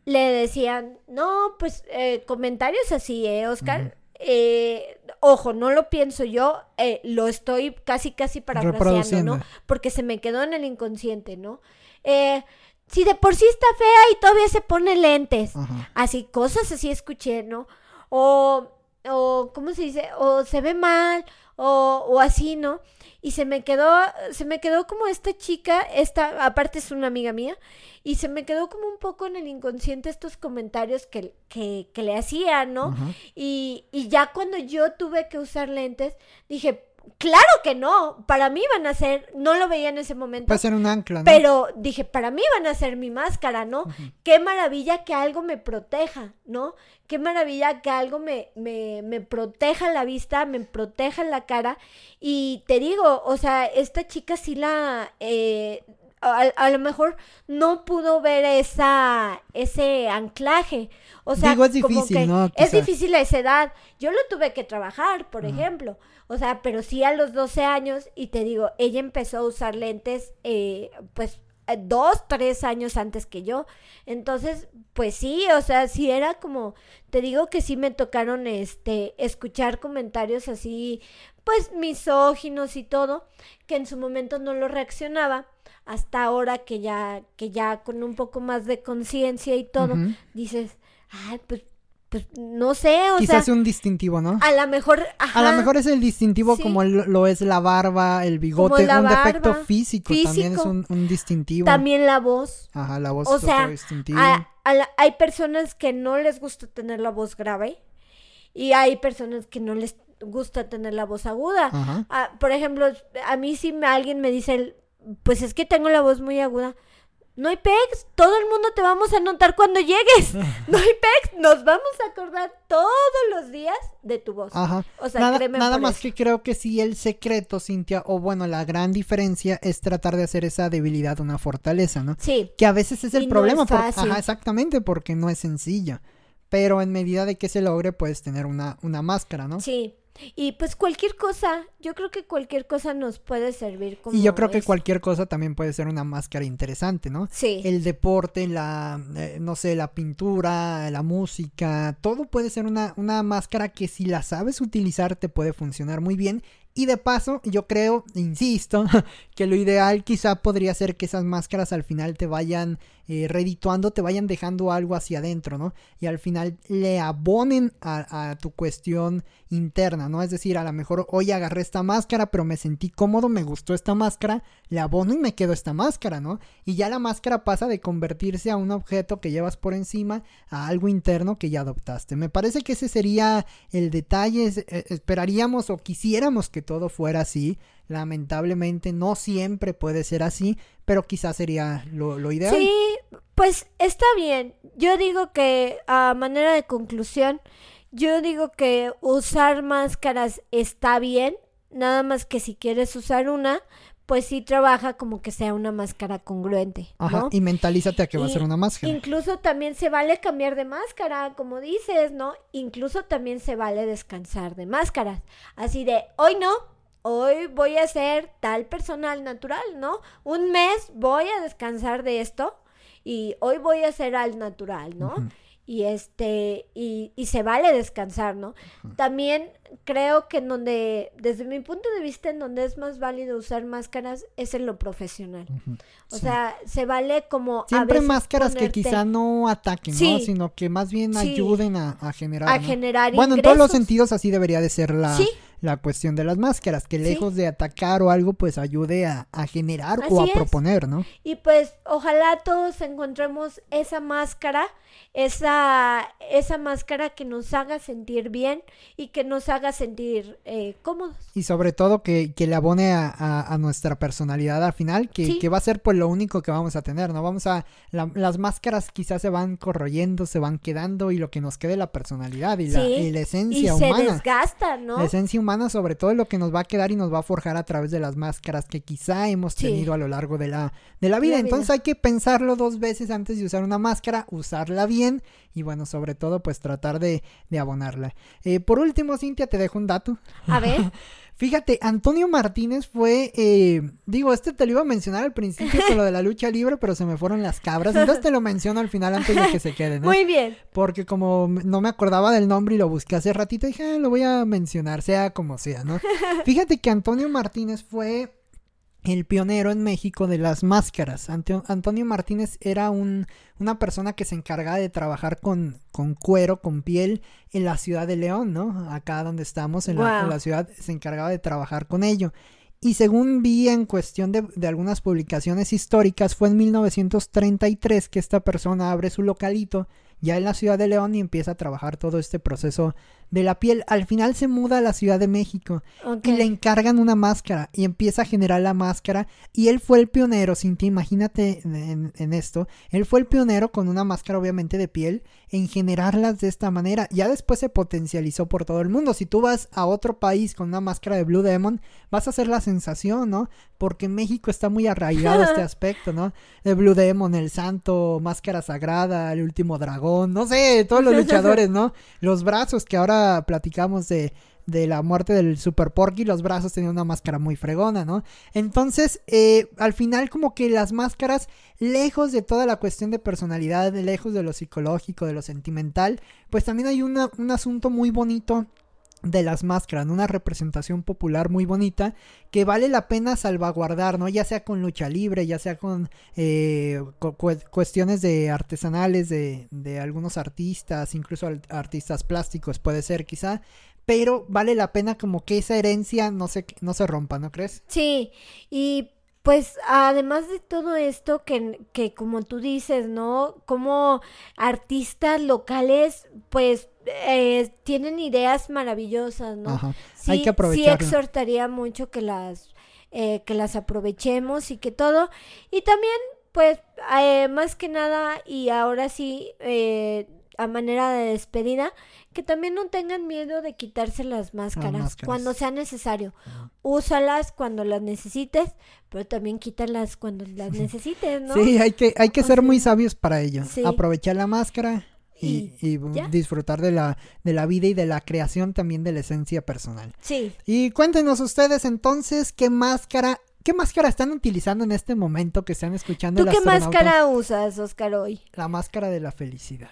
Le decían, no, pues eh, comentarios así, ¿eh, Oscar? Eh, ojo, no lo pienso yo, eh, lo estoy casi, casi parafraseando. ¿no? Porque se me quedó en el inconsciente, ¿no? Eh, si de por sí está fea y todavía se pone lentes. Ajá. Así, cosas así escuché, ¿no? O, o, ¿cómo se dice? O se ve mal, o, o así, ¿no? Y se me quedó, se me quedó como esta chica, esta, aparte es una amiga mía, y se me quedó como un poco en el inconsciente estos comentarios que, que, que le hacían, ¿no? Y, y ya cuando yo tuve que usar lentes, dije, claro que no, para mí van a ser, no lo veía en ese momento, Puede ser un ancla, ¿no? pero dije, para mí van a ser mi máscara, ¿no? Qué maravilla que algo me proteja, ¿no? Qué maravilla que algo me, me, me proteja la vista, me proteja la cara. Y te digo, o sea, esta chica sí la... eh, a, a lo mejor no pudo ver esa ese anclaje. O sea, Digo, es como difícil, que ¿no? Es difícil a esa edad. Yo lo tuve que trabajar, por ejemplo. O sea, pero sí a los 12 años, y te digo, ella empezó a usar lentes, eh, pues, eh, dos, tres años antes que yo. Entonces, pues sí, o sea, sí era como, te digo que sí me tocaron, este, escuchar comentarios así, pues, misóginos y todo, que en su momento no lo reaccionaba. Hasta ahora que ya, que ya con un poco más de conciencia y todo, dices, ay, pues, pues, no sé, o Quizás sea, un distintivo, ¿no? a lo mejor, ajá, A lo mejor es el distintivo Sí. como lo, lo es la barba, el bigote, un defecto físico, también es un, un distintivo. también la voz. Ajá, la voz O es sea, otro distintivo. a- hay personas que no les gusta tener la voz grave y hay personas que no les gusta tener la voz aguda. Ah, por ejemplo, a mí si alguien me dice, pues es que tengo la voz muy aguda. No hay pex, todo el mundo te vamos a notar cuando llegues. No hay pex, nos vamos a acordar todos los días de tu voz. Ajá. O sea, nada, nada más que creo que sí el secreto, Cintia, o bueno, la gran diferencia es tratar de hacer esa debilidad una fortaleza, ¿no? Sí. Que a veces es el problema. ajá, exactamente, porque no es sencillo. Pero en medida de que se logre, puedes tener una, una máscara, ¿no? Sí. Y pues cualquier cosa, yo creo que cualquier cosa nos puede servir como... Y yo creo que cualquier cosa también puede ser una máscara interesante, ¿no? Sí. El deporte, la, eh, no sé, la pintura, la música, todo puede ser una, una máscara que si la sabes utilizar te puede funcionar muy bien y de paso, yo creo, insisto, que lo ideal quizá podría ser que esas máscaras al final te vayan eh, redituando, te vayan dejando algo hacia adentro, ¿no? Y al final le abonen a, tu cuestión interna, ¿no? Es decir, a lo mejor hoy agarré esta máscara, pero me sentí cómodo, me gustó esta máscara, le abono y me quedo esta máscara, ¿no? Y ya la máscara pasa de convertirse a un objeto que llevas por encima a algo interno que ya adoptaste. Me parece que ese sería el detalle, eh, esperaríamos o quisiéramos que todo fuera así. Lamentablemente no siempre puede ser así, pero quizás sería lo, ideal. Sí, pues está bien. Yo digo que a manera de conclusión, yo digo que usar máscaras está bien, nada más que si quieres usar una, pues sí trabaja como que sea una máscara congruente. Ajá, y mentalízate a que va a ser una máscara. Incluso también se vale cambiar de máscara, como dices, ¿no? Incluso también se vale descansar de máscaras. Así de, hoy no, hoy voy a ser tal personal natural, ¿no? Un mes voy a descansar de esto y hoy voy a ser al natural, ¿no? Y este, y, y, se vale descansar, ¿no? También creo que en donde, desde mi punto de vista, en donde es más válido usar máscaras es en lo profesional. O sea, se vale como... Siempre máscaras que quizá no ataquen, ¿no? Sino que más bien ayuden a, generar... A generar Bueno, en todos los sentidos así debería de ser la, la cuestión de las máscaras, que lejos de atacar o algo, pues ayude a, generar o a proponer, ¿no? Y pues ojalá todos encontremos esa máscara, esa, esa máscara que nos haga sentir bien y que nos haga sentir eh, cómodos. Y sobre todo que, que le abone a, nuestra personalidad al final, que, que, va a ser pues lo único que vamos a tener, ¿no? Vamos a, las máscaras quizás se van corroyendo, se van quedando y lo que nos quede la personalidad y, la, y la, esencia humana. se desgasta, ¿no? La esencia humana sobre todo lo que nos va a quedar y nos va a forjar a través de las máscaras que quizá hemos tenido a lo largo de la, de la vida. Entonces hay que pensarlo dos veces antes de usar una máscara, usarla bien y bueno, sobre todo pues tratar de, de abonarla. Eh, por último, Cintia, te dejo un dato. A ver. Fíjate, Antonio Martínez fue, eh, digo, este te lo iba a mencionar al principio con lo de la lucha libre, pero se me fueron las cabras, entonces te lo menciono al final antes de que se queden. Muy bien. Porque como no me acordaba del nombre y lo busqué hace ratito, dije, ah, lo voy a mencionar, sea como sea, ¿no? Fíjate que Antonio Martínez fue el pionero en México de las máscaras. Antonio Martínez era un, una persona que se encargaba de trabajar con, con, cuero, con piel en la ciudad de León, ¿no? Acá donde estamos, en, la, ciudad, se encargaba de trabajar con ello. Y según vi en cuestión de, de, algunas publicaciones históricas, fue en 1933 que esta persona abre su localito ya en la ciudad de León y empieza a trabajar todo este proceso de la piel. Al final se muda a la Ciudad de México y le encargan una máscara y empieza a generar la máscara. Y él fue el pionero, Cintia, imagínate en, en, esto. Él fue el pionero con una máscara obviamente de piel en generarlas de esta manera. Ya después se potencializó por todo el mundo. Si tú vas a otro país con una máscara de Blue Demon, vas a hacer la sensación, ¿no? Porque en México está muy arraigado este aspecto, ¿no? De Blue Demon, el santo, máscara sagrada, el último dragón, no sé, todos los luchadores, ¿no? Los brazos que ahora platicamos de, de la muerte del Super Porky, los brazos tenían una máscara muy fregona, ¿no? Entonces, eh, al final como que las máscaras, lejos de toda la cuestión de personalidad, lejos de lo psicológico, de lo sentimental, pues también hay un asunto muy bonito de las máscaras, una representación popular muy bonita que vale la pena salvaguardar, ¿no? Ya sea con lucha libre, ya sea con, eh, cuestiones de artesanales de, de, algunos artistas, incluso artistas plásticos, puede ser quizá, pero vale la pena como que esa herencia no se, no se rompa, ¿no crees? Sí, y pues además de todo esto que, que como tú dices, ¿no? Como artistas locales, pues eh, tienen ideas maravillosas, ¿no? Ajá. Sí, Hay que sí aprovecharlo. exhortaría mucho que las eh, que las aprovechemos y que todo y también pues eh, más que nada y ahora sí eh, a manera de despedida que también no tengan miedo de quitarse las máscaras, máscaras. cuando sea necesario úsalas cuando las necesites pero también quítalas cuando las necesites no Sí, hay que, hay que O ser muy sabios para ello. sí. Aprovechar la máscara y, Y y ya. disfrutar de la, de la vida y de la creación también de la esencia personal. sí Y cuéntenos ustedes entonces qué máscara, qué máscara están utilizando en este momento que están escuchando tú qué máscara usas Oscar hoy La máscara de la felicidad.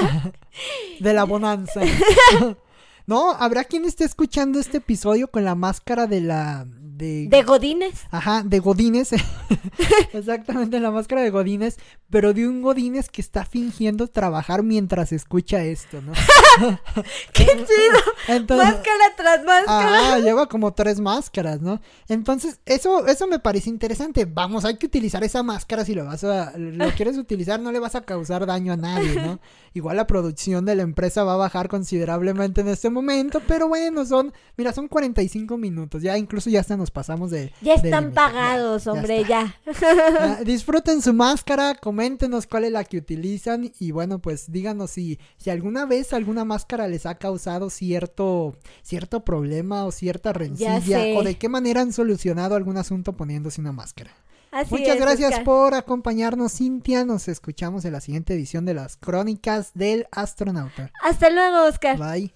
de la bonanza. no, habrá quien esté escuchando este episodio con la máscara de la de, de Godines Ajá, de Godines. Exactamente, la máscara de Godines, pero de un Godines que está fingiendo trabajar mientras escucha esto, ¿no? qué chido Entonces, máscara tras máscara Ah, lleva como tres máscaras, ¿no? Entonces, eso, eso me parece interesante. Vamos, hay que utilizar esa máscara si lo vas a, lo quieres utilizar, no le vas a causar daño a nadie, ¿no? Igual la producción de la empresa va a bajar considerablemente en este momento, pero bueno, son, mira, son 45 minutos, ya incluso ya hasta nos pasamos de... Ya están pagados, ya hombre, ya. Disfruten su máscara, coméntenos cuál es la que utilizan y bueno, pues díganos si, si alguna vez alguna máscara les ha causado cierto, cierto problema o cierta rencilla o de qué manera han solucionado algún asunto poniéndose una máscara. Así Muchas es, gracias Oscar. por acompañarnos, Cintia. Nos escuchamos en la siguiente edición de las Crónicas del Astronauta. Hasta luego, Oscar. Bye.